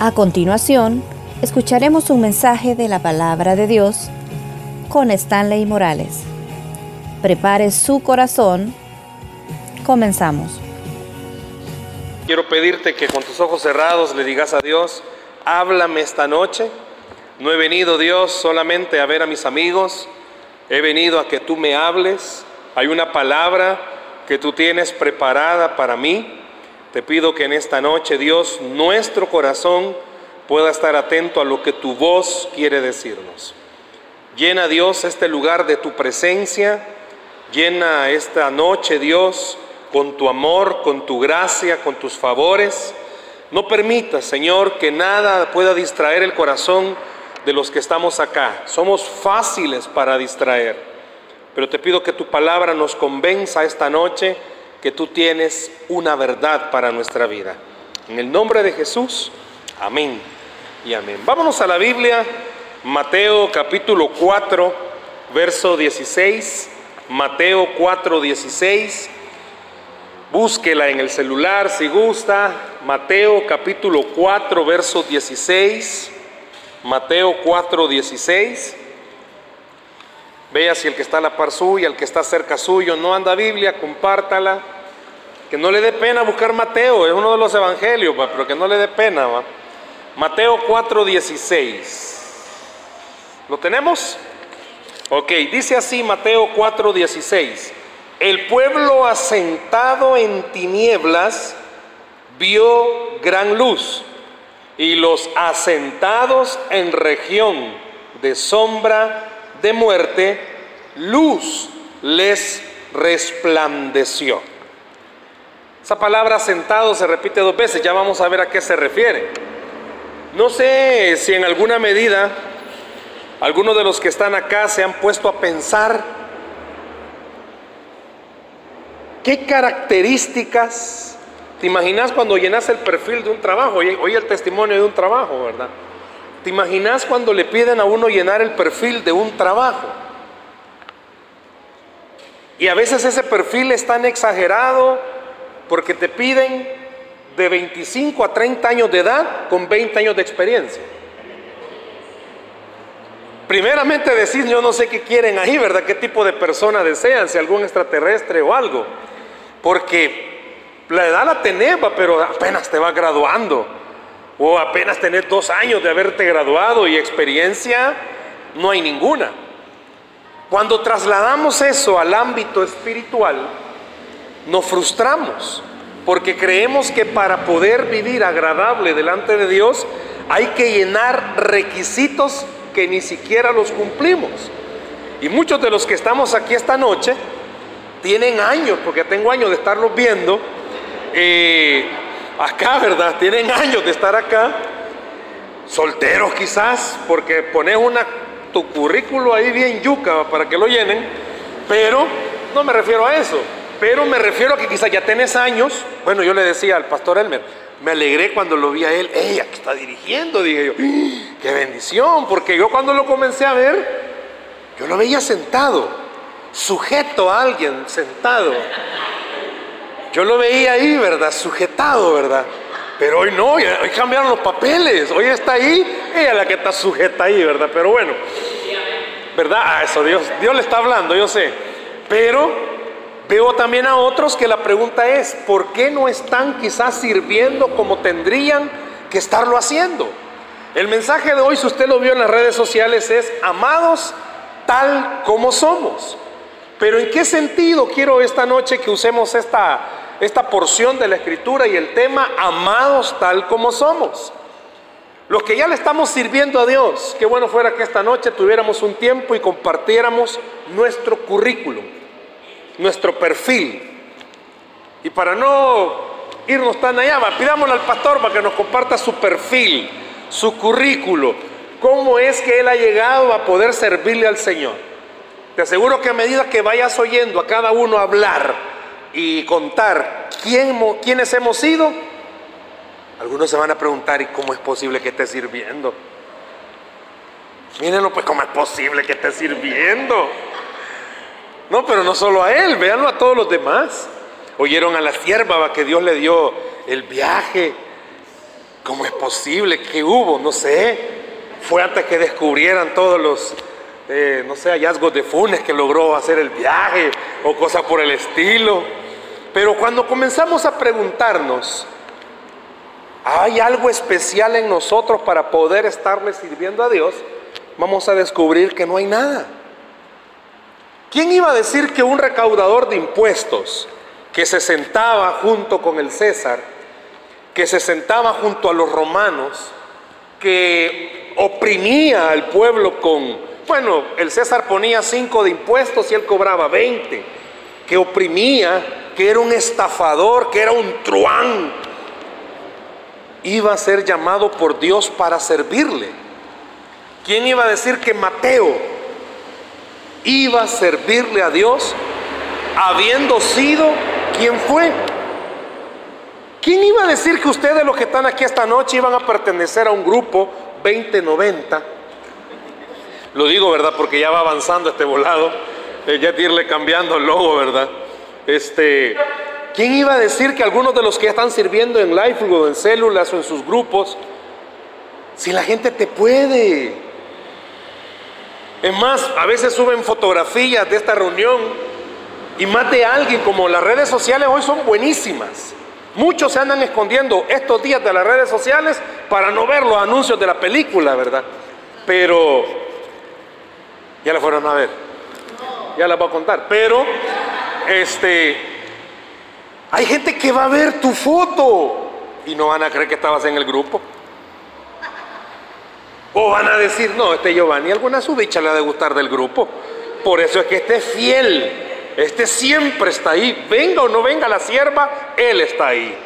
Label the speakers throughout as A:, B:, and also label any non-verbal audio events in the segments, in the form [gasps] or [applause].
A: A continuación, escucharemos un mensaje de la palabra de Dios con Stanley Morales. Prepare su corazón. Comenzamos.
B: Quiero pedirte que con tus ojos cerrados le digas a Dios, háblame esta noche. No he venido, Dios, solamente a ver a mis amigos. He venido a que tú me hables. Hay una palabra que tú tienes preparada para mí. Te pido que en esta noche, Dios, nuestro corazón pueda estar atento a lo que tu voz quiere decirnos. Llena, Dios, este lugar de tu presencia. Llena esta noche, Dios, con tu amor, con tu gracia, con tus favores. No permita, Señor, que nada pueda distraer el corazón de los que estamos acá. Somos fáciles para distraer. Pero te pido que tu palabra nos convenza esta noche que tú tienes una verdad para nuestra vida. En el nombre de Jesús, amén y amén. Vámonos a la Biblia, Mateo capítulo 4, verso 16. Mateo 4, 16. Búsquela en el celular si gusta. Mateo capítulo 4, verso 16. Mateo 4, 16. Vea si el que está a la par suya, el que está cerca suyo, no anda Biblia, compártala. Que no le dé pena buscar Mateo, es uno de los evangelios, pero que no le dé pena. ¿va? Mateo 4:16. ¿Lo tenemos? Ok, dice así Mateo 4:16. El pueblo asentado en tinieblas vio gran luz y los asentados en región de sombra de muerte, luz les resplandeció. Esa palabra sentado se repite dos veces, ya vamos a ver a qué se refiere. No sé si en alguna medida algunos de los que están acá se han puesto a pensar qué características, te imaginas cuando llenas el perfil de un trabajo, hoy el testimonio de un trabajo, ¿verdad? ¿Te imaginas cuando le piden a uno llenar el perfil de un trabajo? Y a veces ese perfil es tan exagerado porque te piden de 25 a 30 años de edad con 20 años de experiencia. Primeramente decir, yo no sé qué quieren ahí, ¿verdad? ¿Qué tipo de persona desean? Si algún extraterrestre o algo. Porque la edad la tenés, pero apenas te va graduando o apenas tener dos años de haberte graduado y experiencia, no hay ninguna. Cuando trasladamos eso al ámbito espiritual, nos frustramos, porque creemos que para poder vivir agradable delante de Dios hay que llenar requisitos que ni siquiera los cumplimos. Y muchos de los que estamos aquí esta noche tienen años, porque tengo años de estarlos viendo, eh, acá, ¿verdad? Tienen años de estar acá, solteros quizás, porque pones una, tu currículo ahí bien yuca para que lo llenen, pero no me refiero a eso, pero me refiero a que quizás ya tenés años, bueno, yo le decía al pastor Elmer, me alegré cuando lo vi a él, ella que está dirigiendo, dije yo, [gasps] qué bendición, porque yo cuando lo comencé a ver, yo lo veía sentado, sujeto a alguien, sentado. Yo lo veía ahí, ¿verdad? Sujetado, ¿verdad? Pero hoy no, hoy cambiaron los papeles. Hoy está ahí, ella la que está sujeta ahí, ¿verdad? Pero bueno, ¿verdad? Ah, eso Dios, Dios le está hablando, yo sé. Pero veo también a otros que la pregunta es, ¿por qué no están quizás sirviendo como tendrían que estarlo haciendo? El mensaje de hoy, si usted lo vio en las redes sociales, es amados tal como somos. Pero ¿en qué sentido quiero esta noche que usemos esta, esta porción de la escritura y el tema amados tal como somos? Los que ya le estamos sirviendo a Dios, qué bueno fuera que esta noche tuviéramos un tiempo y compartiéramos nuestro currículum, nuestro perfil. Y para no irnos tan allá, pidámosle al pastor para que nos comparta su perfil, su currículo, cómo es que él ha llegado a poder servirle al Señor. Te aseguro que a medida que vayas oyendo a cada uno hablar y contar quién, quiénes hemos sido, algunos se van a preguntar, ¿y cómo es posible que esté sirviendo? Mírenlo, pues, ¿cómo es posible que esté sirviendo? No, pero no solo a él, véanlo a todos los demás. Oyeron a la sierva que Dios le dio el viaje. ¿cómo es posible? ¿Qué hubo? No sé. Fue antes que descubrieran todos los, eh, no sé, hallazgos de Funes que logró hacer el viaje o cosas por el estilo. Pero cuando comenzamos a preguntarnos, ¿hay algo especial en nosotros para poder estarle sirviendo a Dios? Vamos a descubrir que no hay nada. ¿Quién iba a decir que un recaudador de impuestos que se sentaba junto con el César, que se sentaba junto a los romanos, que oprimía al pueblo con, bueno, el César ponía cinco de impuestos y él cobraba 20, que oprimía, que era un estafador, que era un truán, iba a ser llamado por Dios para servirle. ¿Quién iba a decir que Mateo iba a servirle a Dios habiendo sido quien fue? ¿Quién iba a decir que ustedes los que están aquí esta noche iban a pertenecer a un grupo 2090? Lo digo, ¿verdad? Porque ya va avanzando este volado. Eh, ya irle cambiando el logo, ¿verdad? Este, ¿Quién iba a decir que algunos de los que están sirviendo en live o en células o en sus grupos, si la gente te puede? Es más, a veces suben fotografías de esta reunión y más de alguien, como las redes sociales hoy son buenísimas. Muchos se andan escondiendo estos días de las redes sociales para no ver los anuncios de la película, ¿verdad? Pero ya la fueron a ver. Ya las voy a contar. Pero este hay gente que va a ver tu foto y no van a creer que estabas en el grupo. O van a decir, no, este Giovanni alguna su dicha le ha de gustar del grupo. Por eso es que este es fiel. Este siempre está ahí. Venga o no venga la sierva, él está ahí.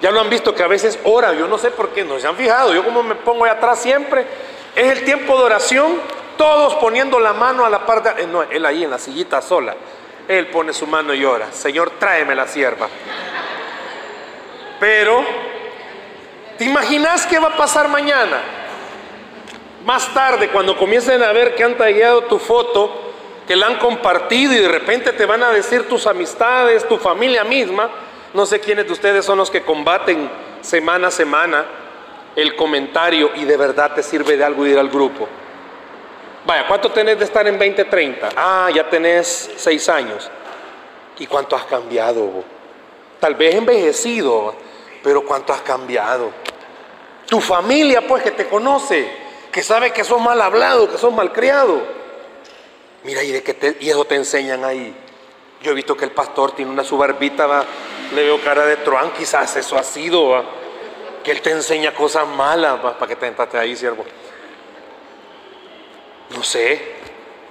B: Ya lo han visto que a veces ora, yo no sé por qué, no se han fijado. Yo como me pongo ahí atrás siempre, es el tiempo de oración, todos poniendo la mano a la parte, eh, no, él ahí en la sillita sola. Él pone su mano y ora, Señor, tráeme la sierva. Pero, ¿te imaginas qué va a pasar mañana? Más tarde, cuando comiencen a ver que han tallado tu foto, que la han compartido y de repente te van a decir tus amistades, tu familia misma, no sé quiénes de ustedes son los que combaten semana a semana el comentario y de verdad te sirve de algo ir al grupo. Vaya, ¿cuánto tenés de estar en 2030? Ah, ya tenés seis años. ¿Y cuánto has cambiado? Tal vez envejecido, pero ¿cuánto has cambiado? Tu familia, pues, que te conoce, que sabe que sos mal hablado, que sos mal criado. Mira, y, de que y eso te enseñan ahí. Yo he visto que el pastor tiene una subarbita, le veo cara de truán, quizás eso ha sido, que él te enseña cosas malas, para que te entraste ahí, siervo. No sé,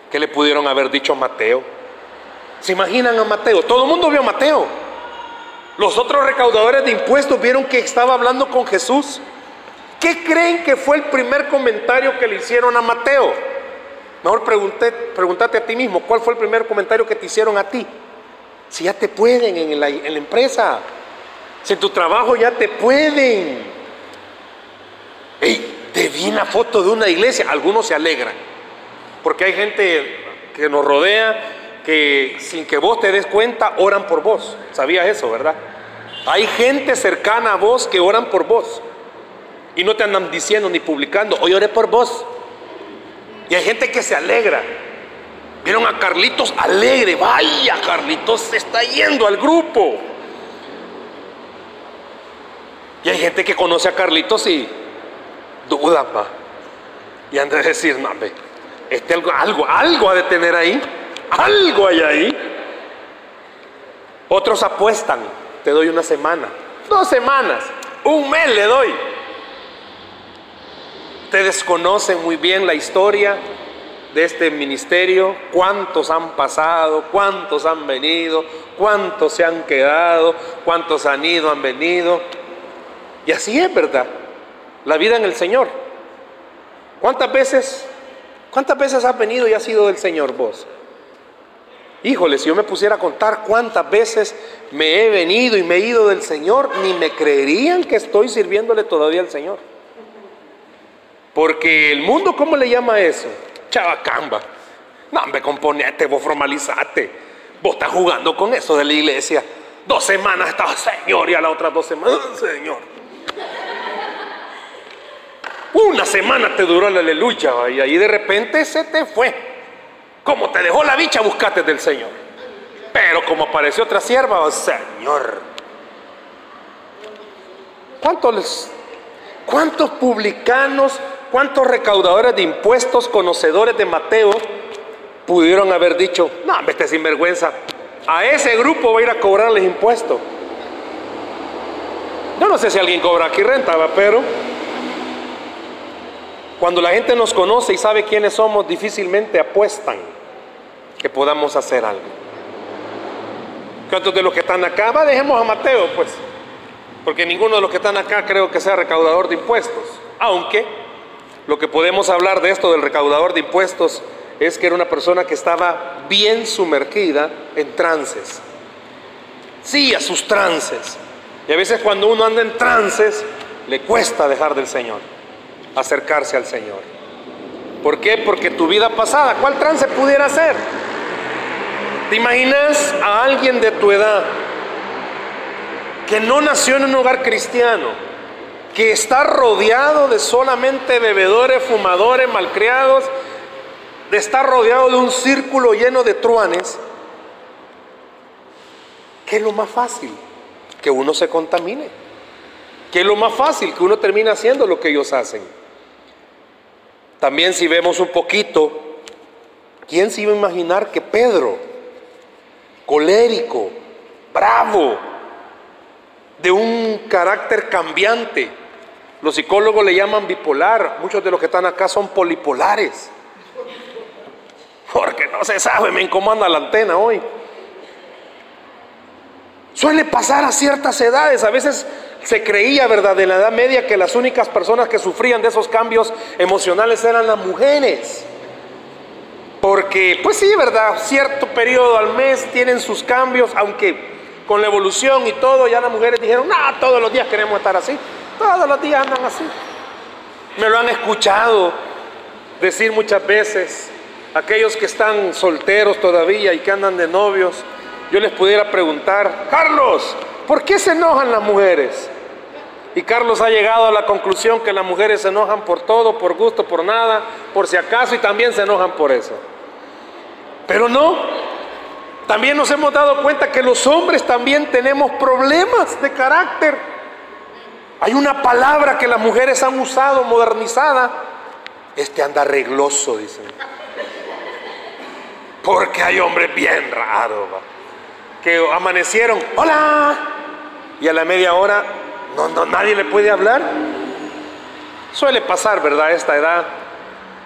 B: ¿qué le pudieron haber dicho a Mateo? ¿Se imaginan a Mateo? Todo el mundo vio a Mateo. Los otros recaudadores de impuestos vieron que estaba hablando con Jesús. ¿Qué creen que fue el primer comentario que le hicieron a Mateo? Mejor pregúntate a ti mismo, ¿cuál fue el primer comentario que te hicieron a ti? Si ya te pueden en la empresa, si en tu trabajo ya te pueden. ¡Ey! Te vi una foto de una iglesia, algunos se alegran. Porque hay gente que nos rodea que sin que vos te des cuenta oran por vos. ¿Sabías eso, verdad? Hay gente cercana a vos que oran por vos. Y no te andan diciendo ni publicando, hoy oré por vos. Y hay gente que se alegra. Vieron a Carlitos alegre. Vaya, Carlitos se está yendo al grupo. Y hay gente que conoce a Carlitos y duda, va. Y han de decir, no, ve, este algo, algo, algo ha de tener ahí. Algo hay ahí. Otros apuestan, te doy una semana, dos semanas, un mes le doy. Ustedes conocen muy bien la historia de este ministerio, cuántos han pasado, cuántos han venido, cuántos se han quedado, cuántos han ido, han venido. Y así es, ¿verdad? La vida en el Señor. ¿Cuántas veces, cuántas veces has venido y has sido del Señor vos? Híjole, si yo me pusiera a contar cuántas veces me he venido y me he ido del Señor, ni me creerían que estoy sirviéndole todavía al Señor. Porque el mundo, ¿cómo le llama eso? Chavacamba. No, me componete, vos formalizate. Vos estás jugando con eso de la iglesia. Dos semanas estaba, Señor, y a las otras dos semanas, Señor. Una semana te duró la aleluya y ahí de repente se te fue. Como te dejó la bicha, buscate del Señor. Pero como apareció otra sierva, oh, Señor. ¿Cuántos, ¿Cuántos publicanos, cuántos recaudadores de impuestos, conocedores de Mateo, pudieron haber dicho, no, vete sinvergüenza, a ese grupo voy a ir a cobrarles impuestos? Yo no sé si alguien cobra aquí renta, pero cuando la gente nos conoce y sabe quiénes somos, difícilmente apuestan que podamos hacer algo. ¿Cuántos de los que están acá? Va, dejemos a Mateo, pues. Porque ninguno de los que están acá creo que sea recaudador de impuestos. Aunque lo que podemos hablar de esto del recaudador de impuestos es que era una persona que estaba bien sumergida en trances. Sí, a sus trances. Y a veces cuando uno anda en trances, le cuesta dejar del Señor acercarse al Señor. ¿Por qué? Porque tu vida pasada, ¿cuál trance pudiera ser? ¿Te imaginas a alguien de tu edad que no nació en un hogar cristiano, que está rodeado de solamente bebedores, fumadores, malcriados, de estar rodeado de un círculo lleno de truanes? ¿Qué es lo más fácil? Que uno se contamine. ¿Qué es lo más fácil? Que uno termine haciendo lo que ellos hacen. También si vemos un poquito, ¿quién se iba a imaginar que Pedro, colérico, bravo, de un carácter cambiante, los psicólogos le llaman bipolar, muchos de los que están acá son polipolares, porque no se sabe, me incomoda la antena hoy. Suele pasar a ciertas edades, a veces se creía, ¿verdad?, en la Edad Media que las únicas personas que sufrían de esos cambios emocionales eran las mujeres. Porque, pues sí, ¿verdad? Cierto periodo al mes tienen sus cambios, aunque con la evolución y todo, ya las mujeres dijeron, no, todos los días queremos estar así. Todos los días andan así. Me lo han escuchado decir muchas veces. Aquellos que están solteros todavía y que andan de novios, yo les pudiera preguntar, Carlos, ¿Por qué se enojan las mujeres? Y Carlos ha llegado a la conclusión que las mujeres se enojan por todo, por gusto, por nada, por si acaso y también se enojan por eso. Pero no, también nos hemos dado cuenta que los hombres también tenemos problemas de carácter. Hay una palabra que las mujeres han usado modernizada. Este anda regloso, dicen. Porque hay hombres bien raros que amanecieron, hola, y a la media hora no, no, nadie le puede hablar. Suele pasar, ¿verdad? Esta edad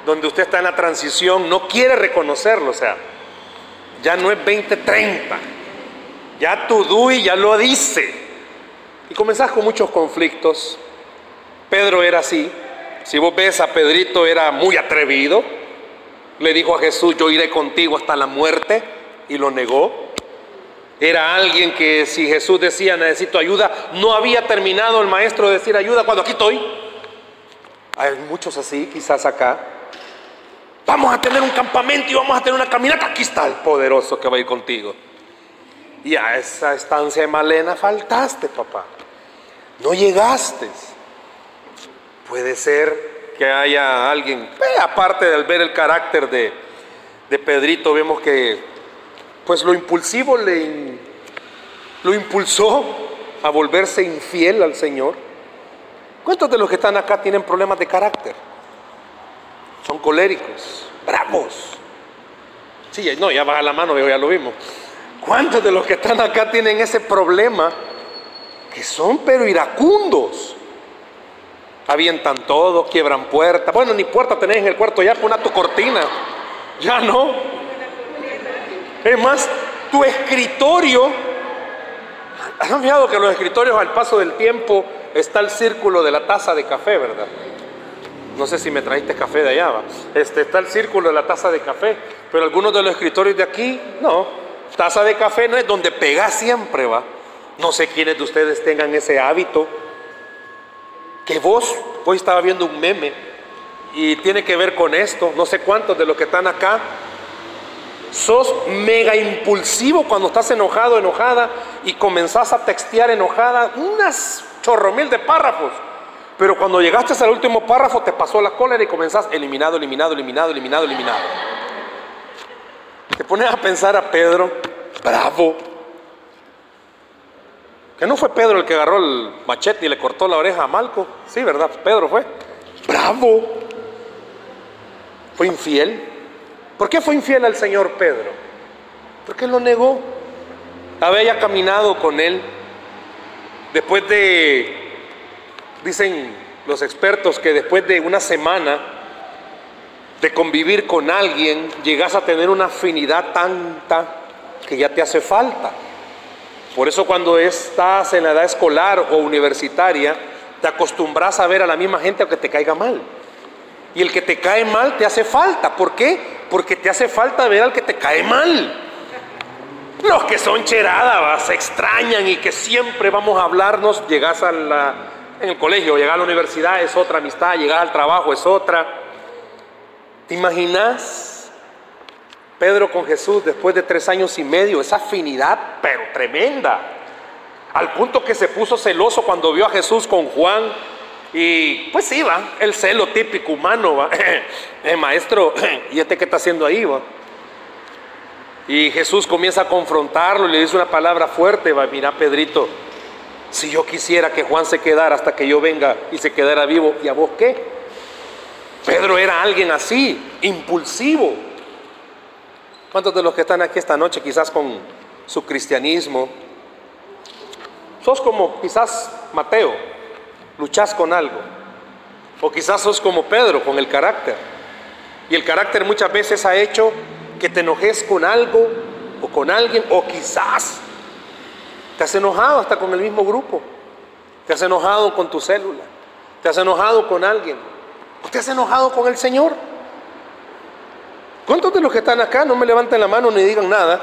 B: donde usted está en la transición, no quiere reconocerlo, o sea, ya no es 2030, ya tu DUI ya lo dice. Y comenzás con muchos conflictos. Pedro era así. Si vos ves a Pedrito era muy atrevido. Le dijo a Jesús, yo iré contigo hasta la muerte. Y lo negó. Era alguien que si Jesús decía necesito ayuda, no había terminado el maestro de decir ayuda cuando aquí estoy. Hay muchos así, quizás acá. Vamos a tener un campamento y vamos a tener una caminata. Aquí está el poderoso que va a ir contigo. Y a esa estancia de Malena faltaste, papá. No llegaste. Puede ser que haya alguien, eh, aparte de ver el carácter de, de Pedrito, vemos que pues lo impulsivo le, lo impulsó a volverse infiel al Señor. ¿Cuántos de los que están acá tienen problemas de carácter? Son coléricos, bravos. Sí, no, ya baja la mano, ya lo vimos. ¿Cuántos de los que están acá tienen ese problema? Que son pero iracundos. Avientan todo, quiebran puertas. Bueno, ni puerta tenés en el cuarto, ya pon tu cortina. Ya no. Es más, tu escritorio, ¿has fijado que los escritorios al paso del tiempo está el círculo de la taza de café, verdad? No sé si me trajiste café de allá, ¿va? Este, está el círculo de la taza de café, pero algunos de los escritorios de aquí, no. Taza de café no es donde pega siempre, va. No sé quiénes de ustedes tengan ese hábito. Que vos, hoy estaba viendo un meme y tiene que ver con esto. No sé cuántos de los que están acá sos mega impulsivo cuando estás enojado, enojada, y comenzás a textear enojada unas chorro mil de párrafos. Pero cuando llegaste al último párrafo te pasó la cólera y comenzás eliminado, eliminado, eliminado, eliminado, eliminado. Te pones a pensar a Pedro, bravo. Que no fue Pedro el que agarró el machete y le cortó la oreja a Malco. Sí, ¿verdad? Pedro fue. Bravo. Fue infiel. ¿Por qué fue infiel al Señor Pedro? Porque lo negó. Había caminado con él. Después de, dicen los expertos, que después de una semana de convivir con alguien, llegas a tener una afinidad tanta que ya te hace falta. Por eso cuando estás en la edad escolar o universitaria, te acostumbras a ver a la misma gente aunque te caiga mal. Y el que te cae mal te hace falta. ¿Por qué? Porque te hace falta ver al que te cae mal. Los que son cheradas, se extrañan y que siempre vamos a hablarnos, llegas a la, en el colegio, llegas a la universidad es otra amistad, llegas al trabajo es otra. ¿Te imaginas? Pedro con Jesús después de tres años y medio, esa afinidad, pero tremenda. Al punto que se puso celoso cuando vio a Jesús con Juan. Y pues iba, el celo típico humano, ¿va? [laughs] Maestro, [clears throat] ¿y este qué está haciendo ahí? Va? Y Jesús comienza a confrontarlo le dice una palabra fuerte, va, mira Pedrito, si yo quisiera que Juan se quedara hasta que yo venga y se quedara vivo, ¿y a vos qué? Pedro era alguien así, impulsivo. ¿Cuántos de los que están aquí esta noche quizás con su cristianismo? Sos como quizás Mateo, luchás con algo. O quizás sos como Pedro, con el carácter. Y el carácter muchas veces ha hecho que te enojes con algo o con alguien, o quizás te has enojado hasta con el mismo grupo, te has enojado con tu célula, te has enojado con alguien, o te has enojado con el Señor. ¿Cuántos de los que están acá no me levanten la mano ni digan nada?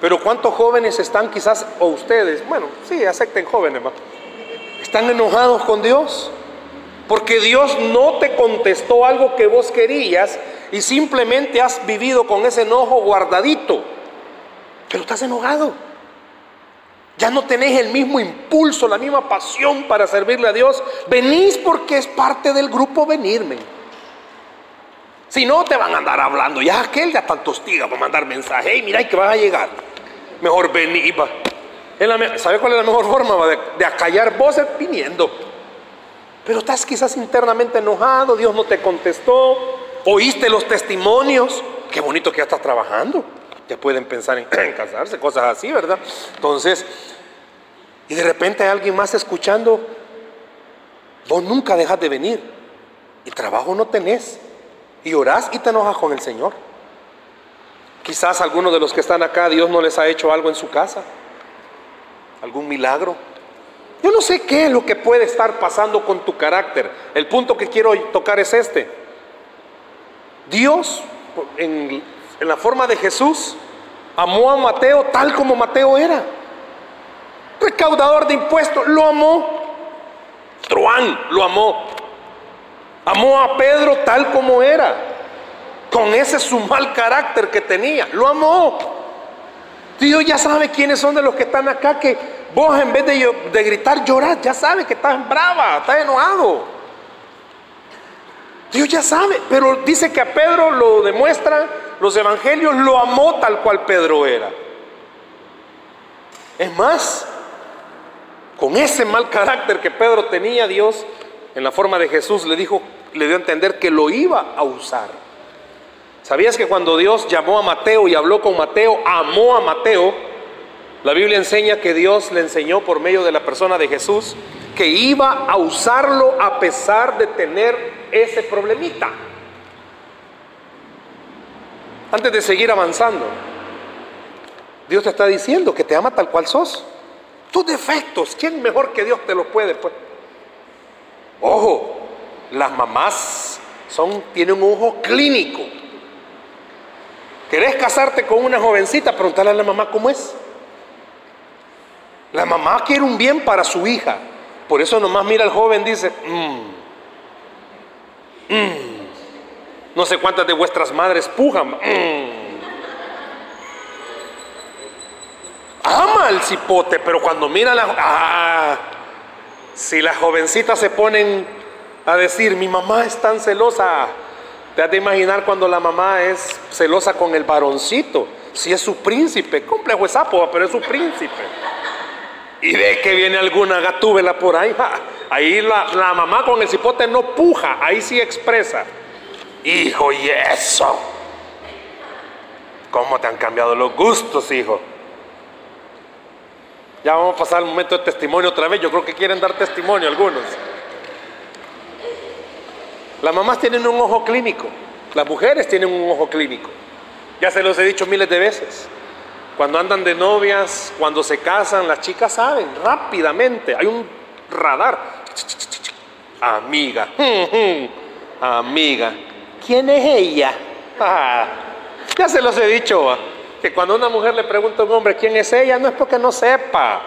B: Pero ¿cuántos jóvenes están quizás, o ustedes, bueno, sí, acepten jóvenes, están enojados con Dios? Porque Dios no te contestó algo que vos querías y simplemente has vivido con ese enojo guardadito. Pero estás enojado. Ya no tenés el mismo impulso, la misma pasión para servirle a Dios. Venís porque es parte del grupo venirme. Si no, te van a andar hablando. Ya aquel ya tanto hostiga para mandar mensaje. Hey, mira que vas a llegar. Mejor venir. ¿Sabe cuál es la mejor [laughs] forma de, acallar voces? Viniendo. Pero estás quizás internamente enojado, Dios no te contestó, oíste los testimonios, qué bonito que ya estás trabajando, ya pueden pensar [clears throat] en, casarse, cosas así, ¿verdad? Entonces, y de repente hay alguien más escuchando, vos nunca dejas de venir y trabajo no tenés y orás y te enojas con el Señor. Quizás algunos de los que están acá, Dios no les ha hecho algo en su casa, algún milagro. Yo no sé qué es lo que puede estar pasando con tu carácter. El punto que quiero tocar es este. Dios, en, la forma de Jesús, amó a Mateo tal como Mateo era. Recaudador de impuestos, lo amó. Truán lo amó. Amó a Pedro tal como era. Con ese su mal carácter que tenía. Lo amó. Dios ya sabe quiénes son de los que están acá que vos en vez de, gritar llorar, ya sabe que estás brava, estás enojado. Dios ya sabe, pero dice que a Pedro lo demuestra, los evangelios lo amó tal cual Pedro era. Es más, con ese mal carácter que Pedro tenía, Dios, en la forma de Jesús, le dijo, le dio a entender que lo iba a usar. ¿Sabías que cuando Dios llamó a Mateo y habló con Mateo, amó a Mateo? La Biblia enseña que Dios le enseñó por medio de la persona de Jesús que iba a usarlo a pesar de tener ese problemita. Antes de seguir avanzando, Dios te está diciendo que te ama tal cual sos. Tus defectos, ¿quién mejor que Dios te los puede? Pues? Ojo, las mamás son, tienen un ojo clínico. ¿Querés casarte con una jovencita? Preguntarle a la mamá cómo es. La mamá quiere un bien para su hija. Por eso nomás mira al joven, dice, mmm, no sé cuántas de vuestras madres pujan. Mm. Ama al cipote, pero cuando mira la... Ah, si las jovencitas se ponen a decir, mi mamá es tan celosa, te has de imaginar cuando la mamá es celosa con el varoncito, si es su príncipe, complejo es sapo, pero es su príncipe. Y de que viene alguna gatúbela por ahí, ahí la, la mamá con el cipote no puja, ahí sí expresa. Hijo, y eso. ¿Cómo te han cambiado los gustos, hijo? Ya vamos a pasar al momento de testimonio otra vez. Yo creo que quieren dar testimonio algunos. Las mamás tienen un ojo clínico. Las mujeres tienen un ojo clínico. Ya se los he dicho miles de veces. Cuando andan de novias, cuando se casan, las chicas saben rápidamente. Hay un radar. Amiga. [laughs] Amiga. ¿Quién es ella? [laughs] Ya se los he dicho que cuando una mujer le pregunta a un hombre quién es ella, no es porque no sepa.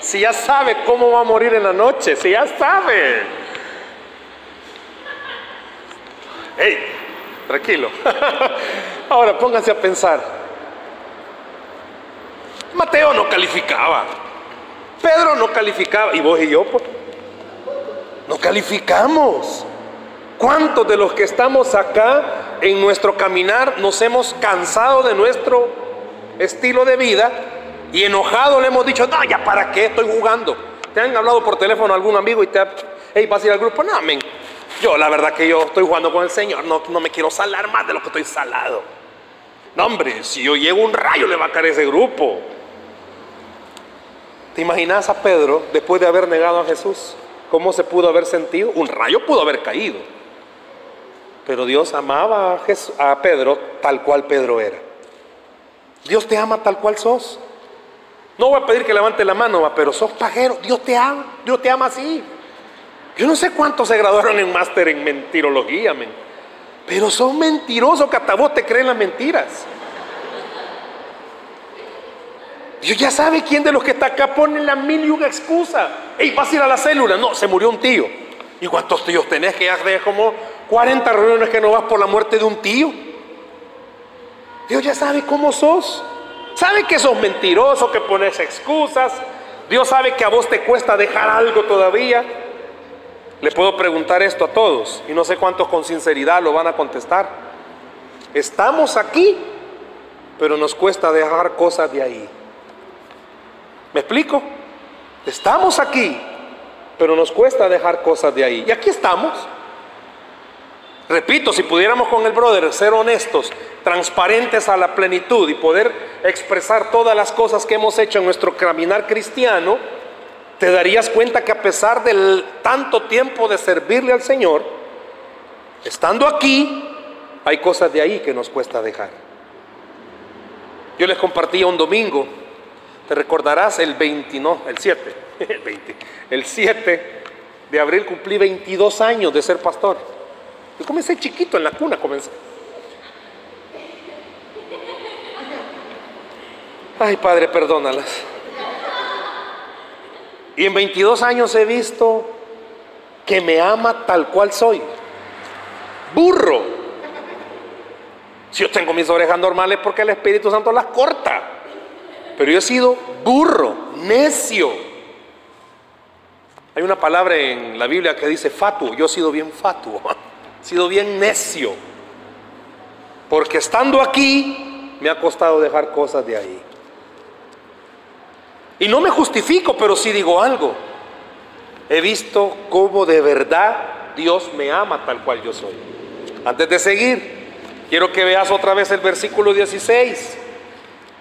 B: Si ya sabe cómo va a morir en la noche, si ya sabe. ¡Ey! Tranquilo. [laughs] Ahora pónganse a pensar. Mateo no calificaba. Pedro no calificaba. Y vos y yo, pues, no calificamos. ¿Cuántos de los que estamos acá en nuestro caminar nos hemos cansado de nuestro estilo de vida y enojado le hemos dicho, no, ya para qué estoy jugando. ¿Te han hablado por teléfono a algún amigo y te ha, hey, vas a ir al grupo? No, amén. Yo la verdad que yo estoy jugando con el Señor, no, no me quiero salar más de lo que estoy salado. No, hombre, si yo llego un rayo le va a caer ese grupo. ¿Te imaginas a Pedro después de haber negado a Jesús? ¿Cómo se pudo haber sentido? Un rayo pudo haber caído. Pero Dios amaba a, Jesús, a Pedro tal cual Pedro era. Dios te ama tal cual sos. No voy a pedir que levante la mano, pero sos pajero. Dios te ama, Dios te ama así. Yo no sé cuántos se graduaron en máster en mentirología, pero son mentirosos que hasta vos te creen las mentiras. Dios ya sabe quién de los que está acá pone la mil y una excusa. Ey, vas a ir a la célula. No, se murió un tío. ¿Y cuántos tíos tenés que de como 40 reuniones que no vas por la muerte de un tío? Dios ya sabe cómo sos. Sabe que sos mentiroso, que pones excusas. Dios sabe que a vos te cuesta dejar algo todavía. Le puedo preguntar esto a todos y no sé cuántos con sinceridad lo van a contestar. Estamos aquí, pero nos cuesta dejar cosas de ahí. ¿Me explico? Estamos aquí, pero nos cuesta dejar cosas de ahí. Y aquí estamos. Repito, si pudiéramos con el brother ser honestos, transparentes a la plenitud y poder expresar todas las cosas que hemos hecho en nuestro caminar cristiano, te darías cuenta que a pesar del tanto tiempo de servirle al Señor, estando aquí, hay cosas de ahí que nos cuesta dejar. Yo les compartía un domingo, te recordarás el 20, no, el 7, [laughs] el 20, el 7 de abril cumplí 22 años de ser pastor. Yo comencé chiquito en la cuna, comencé. Ay, Padre, perdónalas. Y en 22 años he visto que me ama tal cual soy. Burro. Si yo tengo mis orejas normales porque el Espíritu Santo las corta. Pero yo he sido burro, necio. Hay una palabra en la Biblia que dice fatuo. Yo he sido bien fatuo. [laughs] sido bien necio. Porque estando aquí me ha costado dejar cosas de ahí. Y no me justifico, pero sí digo algo. He visto cómo de verdad Dios me ama tal cual yo soy. Antes de seguir, quiero que veas otra vez el versículo 16.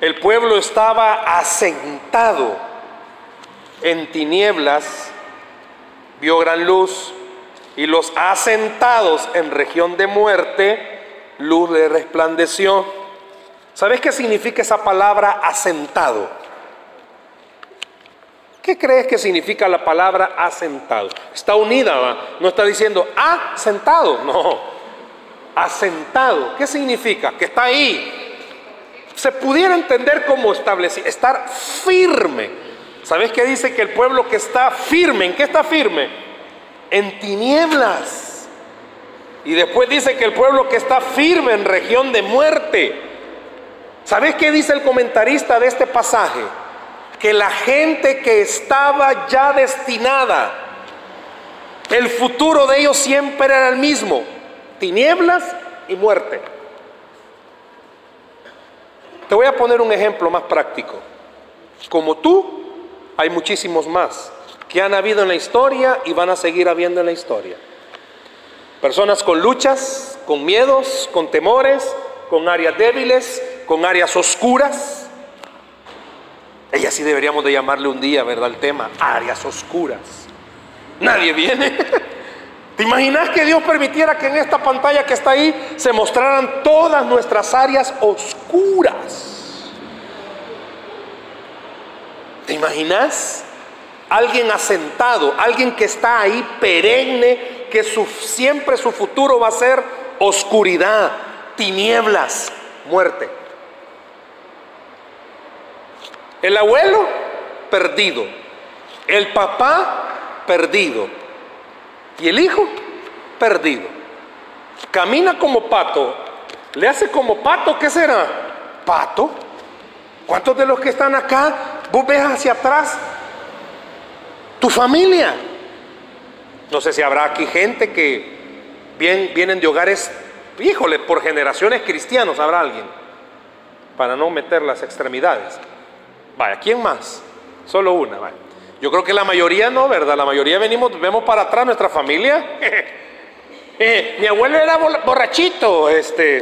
B: El pueblo estaba asentado en tinieblas, vio gran luz, y los asentados en región de muerte, luz le resplandeció. ¿Sabes qué significa esa palabra asentado? ¿Qué crees que significa la palabra asentado? Está unida, no está diciendo asentado, no. Asentado, ¿qué significa? Que está ahí. Se pudiera entender como establecer, estar firme. ¿Sabes qué dice que el pueblo que está firme, ¿en qué está firme? en tinieblas. Y después dice que el pueblo que está firme en región de muerte. ¿Sabes qué dice el comentarista de este pasaje? Que la gente que estaba ya destinada, el futuro de ellos siempre era el mismo, tinieblas y muerte. Te voy a poner un ejemplo más práctico. Como tú, hay muchísimos más que han habido en la historia y van a seguir habiendo en la historia. Personas con luchas, con miedos, con temores, con áreas débiles, con áreas oscuras. Ella sí deberíamos de llamarle un día, ¿verdad? El tema, áreas oscuras. Nadie viene. [laughs] ¿Te imaginas que Dios permitiera que en esta pantalla que está ahí se mostraran todas nuestras áreas oscuras? ¿Te imaginas? Alguien asentado, alguien que está ahí perenne, que siempre su futuro va a ser oscuridad, tinieblas, muerte. El abuelo, perdido. El papá, perdido. Y el hijo, perdido. Camina como pato. Le hace como pato, ¿qué será? Pato. ¿Cuántos de los que están acá, vos ves hacia atrás tu familia? No sé si habrá aquí gente que vienen de hogares, híjole, por generaciones cristianos, habrá alguien, para no meter las extremidades. Vaya, ¿quién más? Solo una, vaya. Yo creo que la mayoría no, ¿verdad? La mayoría venimos, vemos para atrás nuestra familia. [laughs] Eh, mi abuelo era borrachito, este.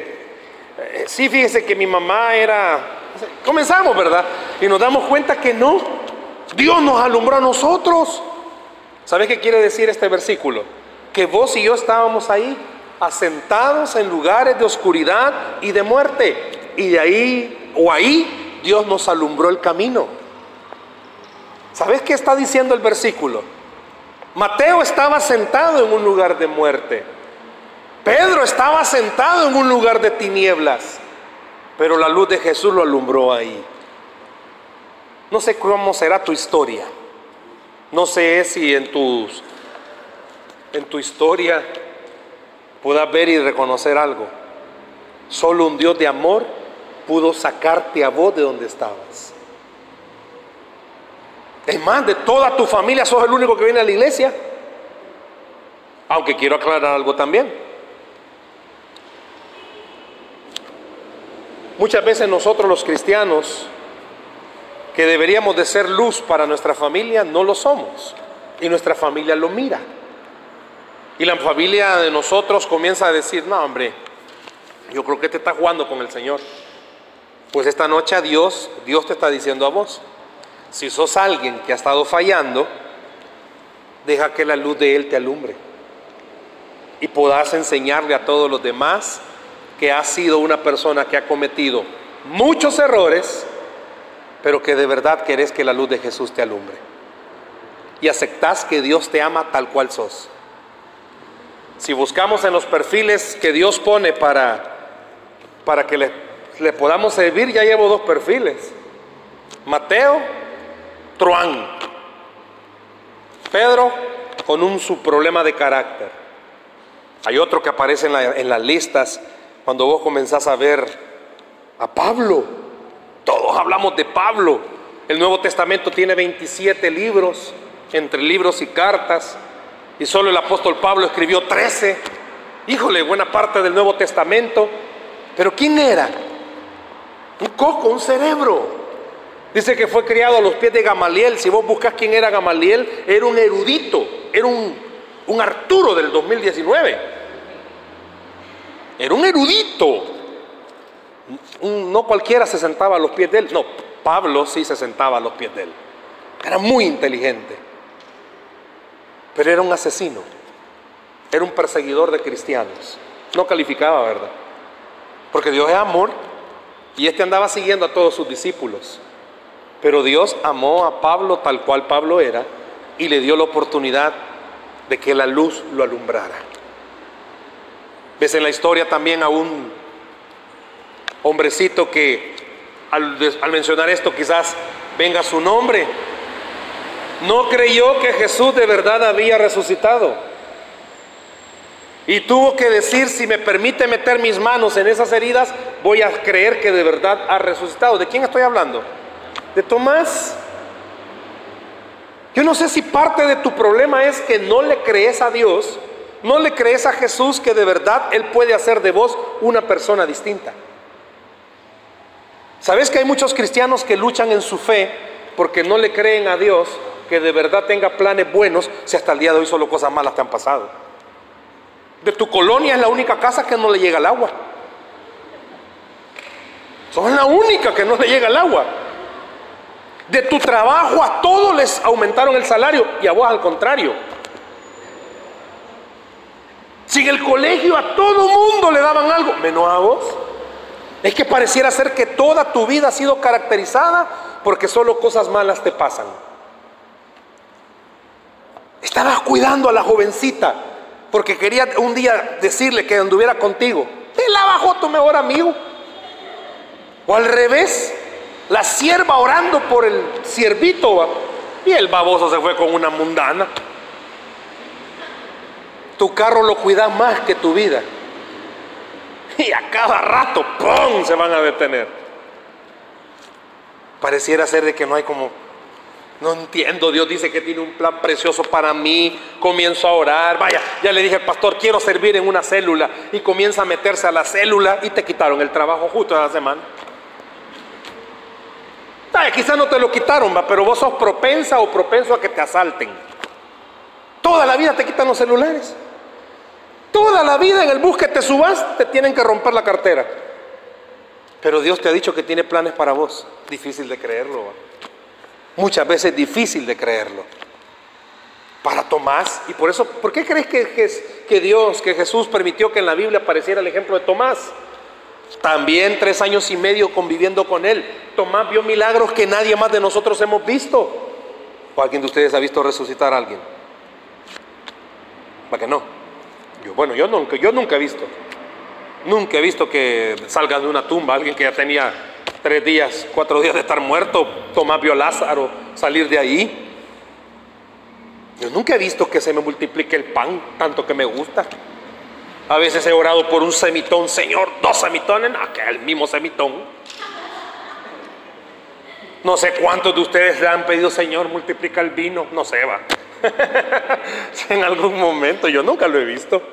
B: Eh, sí, fíjese que mi mamá era. Comenzamos, ¿verdad? Y nos damos cuenta que no. Dios nos alumbró a nosotros. ¿Sabes qué quiere decir este versículo? Que vos y yo estábamos ahí, asentados en lugares de oscuridad y de muerte. Y de ahí, o ahí, Dios nos alumbró el camino. ¿Sabes qué está diciendo el versículo? Mateo estaba sentado en un lugar de muerte. Pedro estaba sentado en un lugar de tinieblas. Pero la luz de Jesús lo alumbró ahí. No sé cómo será tu historia. No sé si en tus en tu historia puedas ver y reconocer algo. Solo un Dios de amor pudo sacarte a vos de donde estabas. Es más, de toda tu familia sos el único que viene a la iglesia. Aunque quiero aclarar algo también. Muchas veces nosotros los cristianos, que deberíamos de ser luz para nuestra familia, no lo somos. Y nuestra familia lo mira. Y la familia de nosotros comienza a decir, no hombre, yo creo que te está jugando con el Señor. Pues esta noche Dios, Dios te está diciendo a vos, si sos alguien que ha estado fallando, deja que la luz de Él te alumbre y puedas enseñarle a todos los demás que has sido una persona que ha cometido muchos errores, pero que de verdad querés que la luz de Jesús te alumbre. Y aceptás que Dios te ama tal cual sos. Si buscamos en los perfiles que Dios pone para, para que le, le podamos servir, ya llevo dos perfiles. Mateo truán. Pedro con un su problema de carácter. Hay otro que aparece en, en las listas cuando vos comenzás a ver a Pablo. Todos hablamos de Pablo. El Nuevo Testamento tiene 27 libros, entre libros y cartas, y solo el apóstol Pablo escribió 13. Híjole, buena parte del Nuevo Testamento. Pero ¿quién era? Un coco, un cerebro. Dice que fue criado a los pies de Gamaliel. Si vos buscas quién era Gamaliel, era un erudito, era un, un Arturo del 2019. Era un erudito. No cualquiera se sentaba a los pies de él. No, Pablo sí se sentaba a los pies de él. Era muy inteligente. Pero era un asesino. Era un perseguidor de cristianos. No calificaba, ¿verdad? Porque Dios es amor. Y este andaba siguiendo a todos sus discípulos. Pero Dios amó a Pablo tal cual Pablo era y le dio la oportunidad de que la luz lo alumbrara. Ves en la historia también a un hombrecito que al, mencionar esto quizás venga su nombre. No creyó que Jesús de verdad había resucitado. Y tuvo que decir, si me permite meter mis manos en esas heridas, voy a creer que de verdad ha resucitado. ¿De quién estoy hablando? de Tomás. Yo no sé si parte de tu problema es que no le crees a Dios, no le crees a Jesús que de verdad Él puede hacer de vos una persona distinta. ¿Sabes que hay muchos cristianos que luchan en su fe porque no le creen a Dios que de verdad tenga planes buenos si hasta el día de hoy solo cosas malas te han pasado? De tu colonia es la única casa que no le llega el agua. Son la única que no le llega el agua. De tu trabajo a todos les aumentaron el salario y a vos al contrario. Si en el colegio a todo mundo le daban algo, menos a vos. Es que pareciera ser que toda tu vida ha sido caracterizada porque solo cosas malas te pasan. Estabas cuidando a la jovencita porque quería un día decirle que anduviera contigo. Te la bajó tu mejor amigo. O al revés, la sierva orando por el siervito y el baboso se fue con una mundana. Tu carro lo cuidas más que tu vida. Y a cada rato, ¡pum!, se van a detener. Pareciera ser de que no hay como, no entiendo, Dios dice que tiene un plan precioso para mí, comienzo a orar, vaya, ya le dije al pastor, quiero servir en una célula y comienza a meterse a la célula y te quitaron el trabajo justo esa semana. quizás no te lo quitaron, pero vos sos propensa o propenso a que te asalten. Toda la vida te quitan los celulares. Toda la vida en el bus que te subas te tienen que romper la cartera. Pero Dios te ha dicho que tiene planes para vos. Difícil de creerlo. Muchas veces difícil de creerlo. Para Tomás. Y por eso, ¿por qué crees que, que Dios, que Jesús permitió que en la Biblia apareciera el ejemplo de Tomás? También tres años y medio conviviendo con él. Tomás vio milagros que nadie más de nosotros hemos visto. ¿O alguien de ustedes ha visto resucitar a alguien? ¿Para que no? bueno, yo nunca, yo nunca he visto. Nunca he visto que salga de una tumba alguien que ya tenía tres días, cuatro días de estar muerto, Tomás vio Lázaro salir de ahí. Yo nunca he visto que se me multiplique el pan tanto que me gusta. A veces he orado por un semitón, Señor, dos semitones, no, que el mismo semitón. No sé cuántos de ustedes le han pedido, Señor, multiplica el vino, no sé, va. [laughs] en algún momento, yo nunca lo he visto.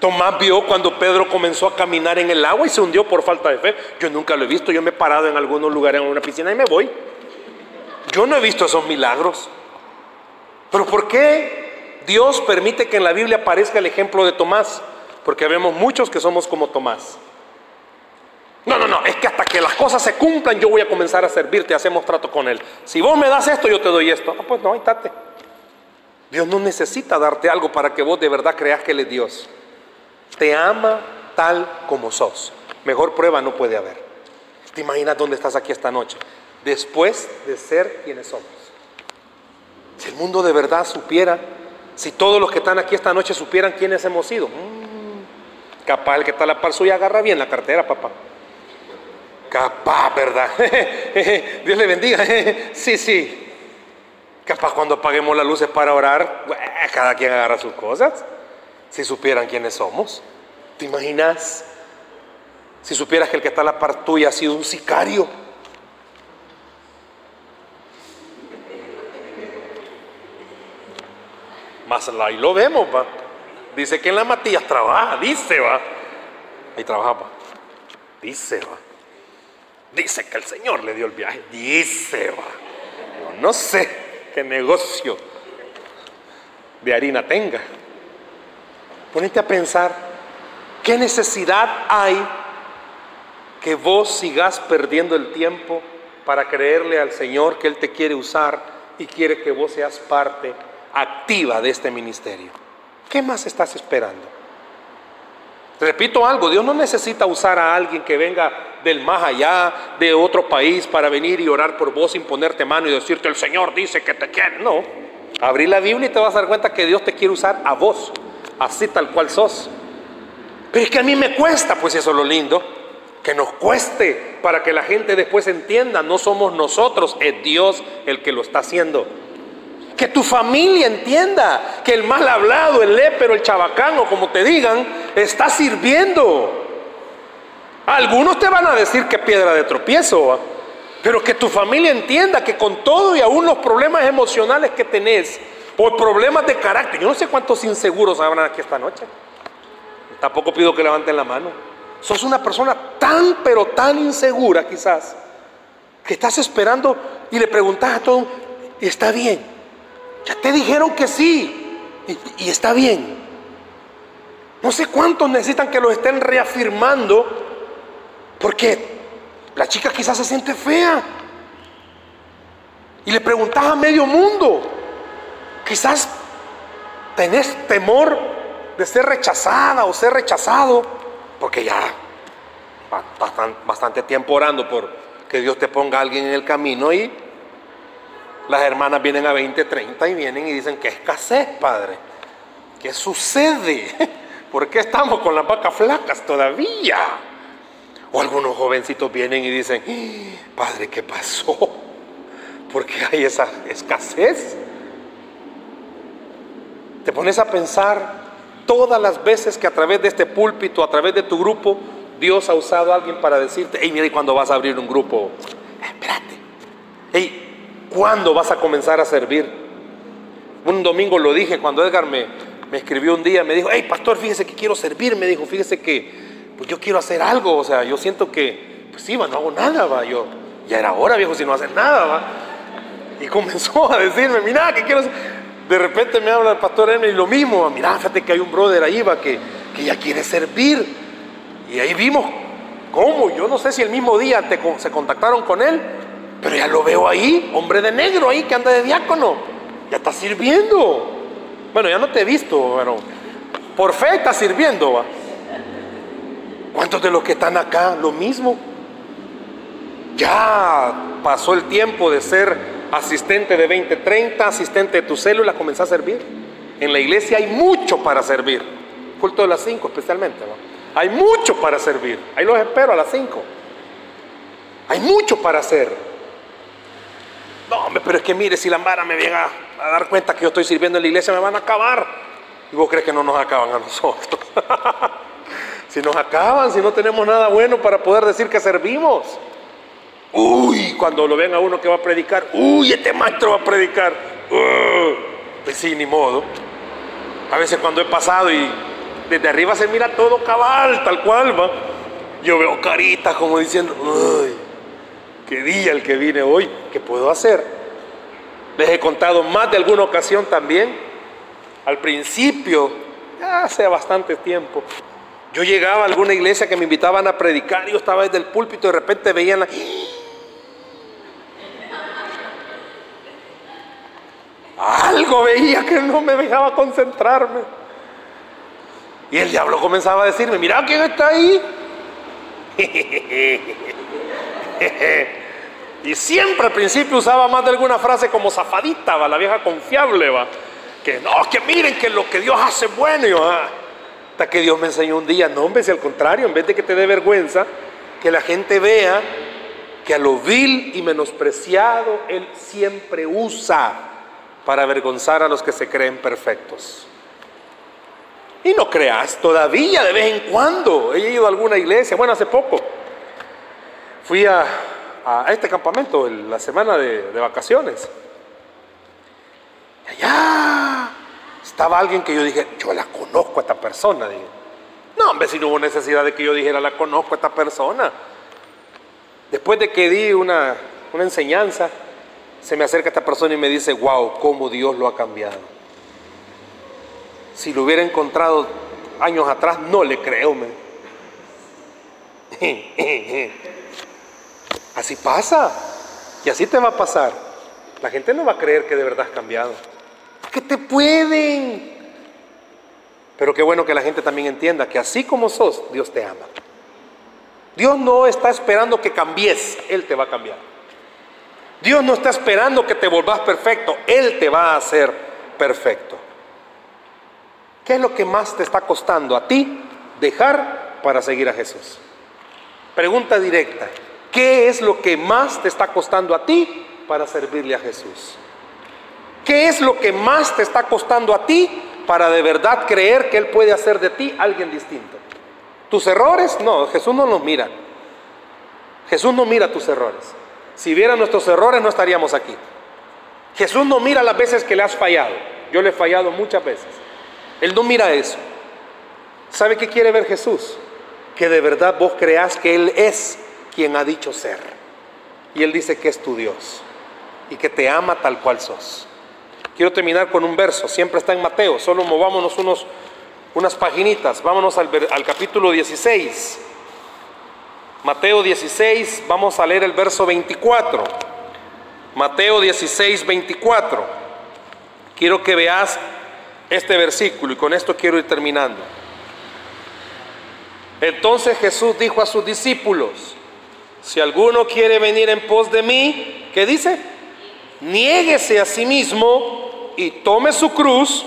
B: Tomás vio cuando Pedro comenzó a caminar en el agua y se hundió por falta de fe. Yo nunca lo he visto, yo me he parado en algunos lugares en una piscina y me voy. Yo no he visto esos milagros. Pero ¿por qué Dios permite que en la Biblia aparezca el ejemplo de Tomás? Porque vemos muchos que somos como Tomás. No, no, no, es que hasta que las cosas se cumplan yo voy a comenzar a servirte, hacemos trato con Él. Si vos me das esto, yo te doy esto. Ah, pues no, ahí. Dios no necesita darte algo para que vos de verdad creas que Él es Dios. Te ama tal como sos. Mejor prueba no puede haber. ¿Te imaginas dónde estás aquí esta noche? Después de ser quienes somos. Si el mundo de verdad supiera, si todos los que están aquí esta noche supieran quiénes hemos sido, mm, capaz el que está a la par suya agarra bien la cartera, papá. Capaz, ¿verdad? [laughs] Dios le bendiga. [laughs] sí, sí. Capaz cuando apaguemos las luces para orar, cada quien agarra sus cosas. Si supieran quiénes somos. ¿Te imaginas? Si supieras que el que está a la par tuya ha sido un sicario. Más ahí lo vemos, va. Dice que en la Matías trabaja, dice, va. Ahí trabaja, va. Dice, va. Dice que el Señor le dio el viaje. Dice, va. No, sé qué negocio de harina tenga. Ponete a pensar, ¿qué necesidad hay que vos sigas perdiendo el tiempo para creerle al Señor que Él te quiere usar y quiere que vos seas parte activa de este ministerio? ¿Qué más estás esperando? Repito algo, Dios no necesita usar a alguien que venga del más allá, de otro país, para venir y orar por vos sin ponerte mano y decirte, el Señor dice que te quiere. No, abrí la Biblia y te vas a dar cuenta que Dios te quiere usar a vos, así tal cual sos. Pero es que a mí me cuesta, pues eso es lo lindo, que nos cueste para que la gente después entienda, no somos nosotros, es Dios el que lo está haciendo. Que tu familia entienda que el mal hablado, el lépero, el chabacano, como te digan, está sirviendo. Algunos te van a decir que piedra de tropiezo, Pero que tu familia entienda que con todo y aún los problemas emocionales que tenés, o problemas de carácter, yo no sé cuántos inseguros habrán aquí esta noche. Tampoco pido que levanten la mano. Sos una persona tan, pero tan insegura quizás, que estás esperando y le preguntas a todo, está bien. Ya te dijeron que sí, y, y está bien. No sé cuántos necesitan que lo estén reafirmando, porque la chica quizás se siente fea. Y le preguntas a medio mundo, quizás tenés temor de ser rechazada o ser rechazado, porque ya bastante, tiempo orando por que Dios te ponga a alguien en el camino y las hermanas vienen a 20, 30 y vienen y dicen que escasez, Padre. ¿Qué sucede? [laughs] ¿Por qué estamos con las vacas flacas todavía? O algunos jovencitos vienen y dicen, Padre, ¿qué pasó? [laughs] ¿Por qué hay esa escasez? Te pones a pensar todas las veces que a través de este púlpito, a través de tu grupo, Dios ha usado a alguien para decirte, hey, mira, ¿y cuándo vas a abrir un grupo? Espérate. Hey, ¿cuándo vas a comenzar a servir? Un domingo lo dije cuando Edgar me, me escribió un día, me dijo, hey, pastor, fíjese que quiero servir, me dijo, fíjese que pues yo quiero hacer algo, o sea, yo siento que, pues sí, va, no hago nada, va, yo, ya era hora, viejo, si no hacer nada, va. Y comenzó a decirme, mira, que quiero hacer. De repente me habla el pastor N y lo mismo, mira, fíjate que hay un brother ahí, va, que, que ya quiere servir. Y ahí vimos cómo, yo no sé si el mismo día te, se contactaron con él, pero ya lo veo ahí, hombre de negro ahí que anda de diácono, ya está sirviendo. Bueno, ya no te he visto, pero por fe está sirviendo, va. ¿Cuántos de los que están acá lo mismo? Ya pasó el tiempo de ser asistente de 20, 30, asistente de tu célula, comenzó a servir. En la iglesia hay mucho para servir. Culto de las 5 especialmente. Hay mucho para servir. Ahí los espero a las 5. Hay mucho para hacer. No, pero es que mire, si la Mara me llega a dar cuenta que yo estoy sirviendo en la iglesia, me van a acabar. Y vos crees que no nos acaban a nosotros. [laughs] si nos acaban, si no tenemos nada bueno para poder decir que servimos. Uy, cuando lo ven a uno que va a predicar, uy, este maestro va a predicar. Uh, pues sí, ni modo. A veces cuando he pasado y desde arriba se mira todo cabal, tal cual va. Yo veo caritas como diciendo, uy, qué día el que vine hoy, ¿qué puedo hacer? Les he contado más de alguna ocasión también. Al principio, hace bastante tiempo, yo llegaba a alguna iglesia que me invitaban a predicar, y yo estaba desde el púlpito y de repente veían la... Algo veía que no me dejaba concentrarme. Y el diablo comenzaba a decirme, mira quién está ahí. [laughs] y siempre al principio usaba más de alguna frase como zafadita, ¿va? la vieja confiable, va. Que no, que miren que lo que Dios hace bueno. Ah, hasta que Dios me enseñó un día, no, hombre, si al contrario, en vez de que te dé vergüenza, que la gente vea que a lo vil y menospreciado Él siempre usa para avergonzar a los que se creen perfectos. Y no creas, todavía de vez en cuando he ido a alguna iglesia, bueno, hace poco fui a, este campamento la semana de, vacaciones. Y allá estaba alguien que yo dije, yo la conozco a esta persona. no, hombre, si no hubo necesidad de que yo dijera, la conozco a esta persona. Después de que di una, una enseñanza, se me acerca esta persona y me dice, wow, cómo Dios lo ha cambiado. Si lo hubiera encontrado años atrás, no le creo. Me. [laughs] Así pasa. Y así te va a pasar. La gente no va a creer que de verdad has cambiado. Que te pueden. Pero qué bueno que la gente también entienda que así como sos, Dios te ama. Dios no está esperando que cambies, Él te va a cambiar. Dios no está esperando que te volvás perfecto, Él te va a hacer perfecto. ¿Qué es lo que más te está costando a ti dejar para seguir a Jesús? Pregunta directa. ¿Qué es lo que más te está costando a ti para servirle a Jesús? ¿Qué es lo que más te está costando a ti para de verdad creer que Él puede hacer de ti alguien distinto? ¿Tus errores? No, Jesús no los mira. Jesús no mira tus errores. Si viera nuestros errores no estaríamos aquí. Jesús no mira las veces que le has fallado. Yo le he fallado muchas veces. Él no mira eso. ¿Sabe qué quiere ver Jesús? Que de verdad vos creas que Él es quien ha dicho ser. Y Él dice que es tu Dios y que te ama tal cual sos. Quiero terminar con un verso, siempre está en Mateo, solo movámonos unos, unas paginitas, vámonos al, al capítulo 16. Mateo 16, vamos a leer el verso 24. Mateo 16, 24. Quiero que veas este versículo y con esto quiero ir terminando. Entonces Jesús dijo a sus discípulos, si alguno quiere venir en pos de mí, ¿qué dice? Niéguese a sí mismo y tome su cruz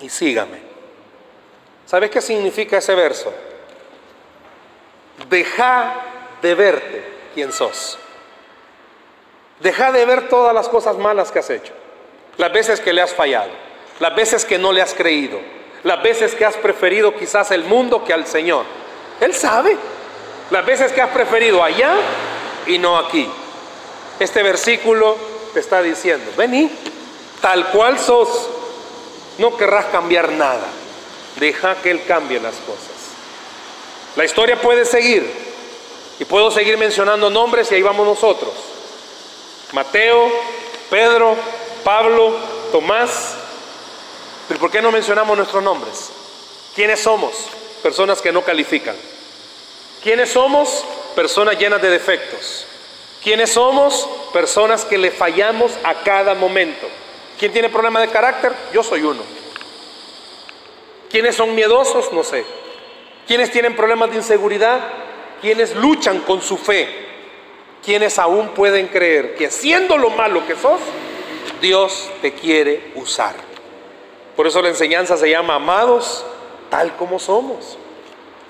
B: y sígame. ¿Sabes qué significa ese verso? Deja de verte quién sos. Deja de ver todas las cosas malas que has hecho. Las veces que le has fallado. Las veces que no le has creído. Las veces que has preferido quizás el mundo que al Señor. Él sabe. Las veces que has preferido allá y no aquí. Este versículo te está diciendo, vení, tal cual sos, no querrás cambiar nada. Deja que Él cambie las cosas. La historia puede seguir y puedo seguir mencionando nombres y ahí vamos nosotros. Mateo, Pedro, Pablo, Tomás. ¿por qué no mencionamos nuestros nombres? ¿Quiénes somos? Personas que no califican. ¿Quiénes somos? Personas llenas de defectos. ¿Quiénes somos? Personas que le fallamos a cada momento. ¿Quién tiene problema de carácter? Yo soy uno. ¿Quiénes son miedosos? No sé. ¿Quiénes tienen problemas de inseguridad? ¿Quiénes luchan con su fe? ¿Quiénes aún pueden creer que siendo lo malo que sos, Dios te quiere usar? Por eso la enseñanza se llama amados tal como somos.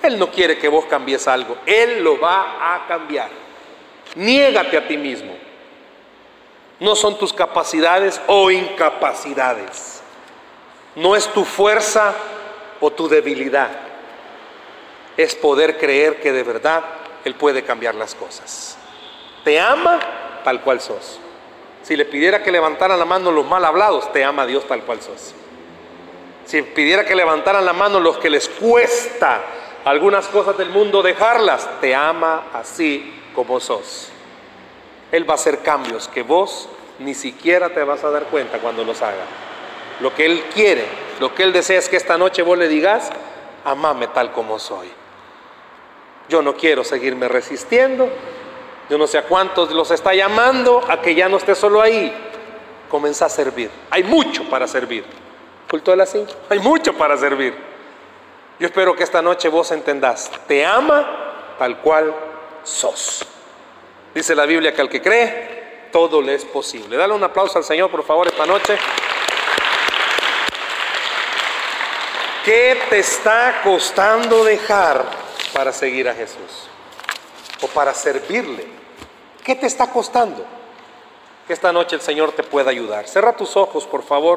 B: Él no quiere que vos cambies algo, Él lo va a cambiar. Niégate a ti mismo. No son tus capacidades o incapacidades. No es tu fuerza o tu debilidad. Es poder creer que de verdad Él puede cambiar las cosas. Te ama tal cual sos. Si le pidiera que levantaran la mano los mal hablados, te ama Dios tal cual sos. Si pidiera que levantaran la mano los que les cuesta algunas cosas del mundo dejarlas, te ama así como sos. Él va a hacer cambios que vos ni siquiera te vas a dar cuenta cuando los haga. Lo que Él quiere, lo que Él desea es que esta noche vos le digas, amame tal como soy. Yo no quiero seguirme resistiendo. Yo no sé a cuántos los está llamando a que ya no esté solo ahí. Comienza a servir. Hay mucho para servir. Culto de las cinco. Hay mucho para servir. Yo espero que esta noche vos entendás. Te ama tal cual sos. Dice la Biblia que al que cree, todo le es posible. Dale un aplauso al Señor, por favor, esta noche. ¿Qué te está costando dejar para seguir a Jesús? O para servirle. ¿Qué te está costando? Que esta noche el Señor te pueda ayudar. Cerra tus ojos, por favor.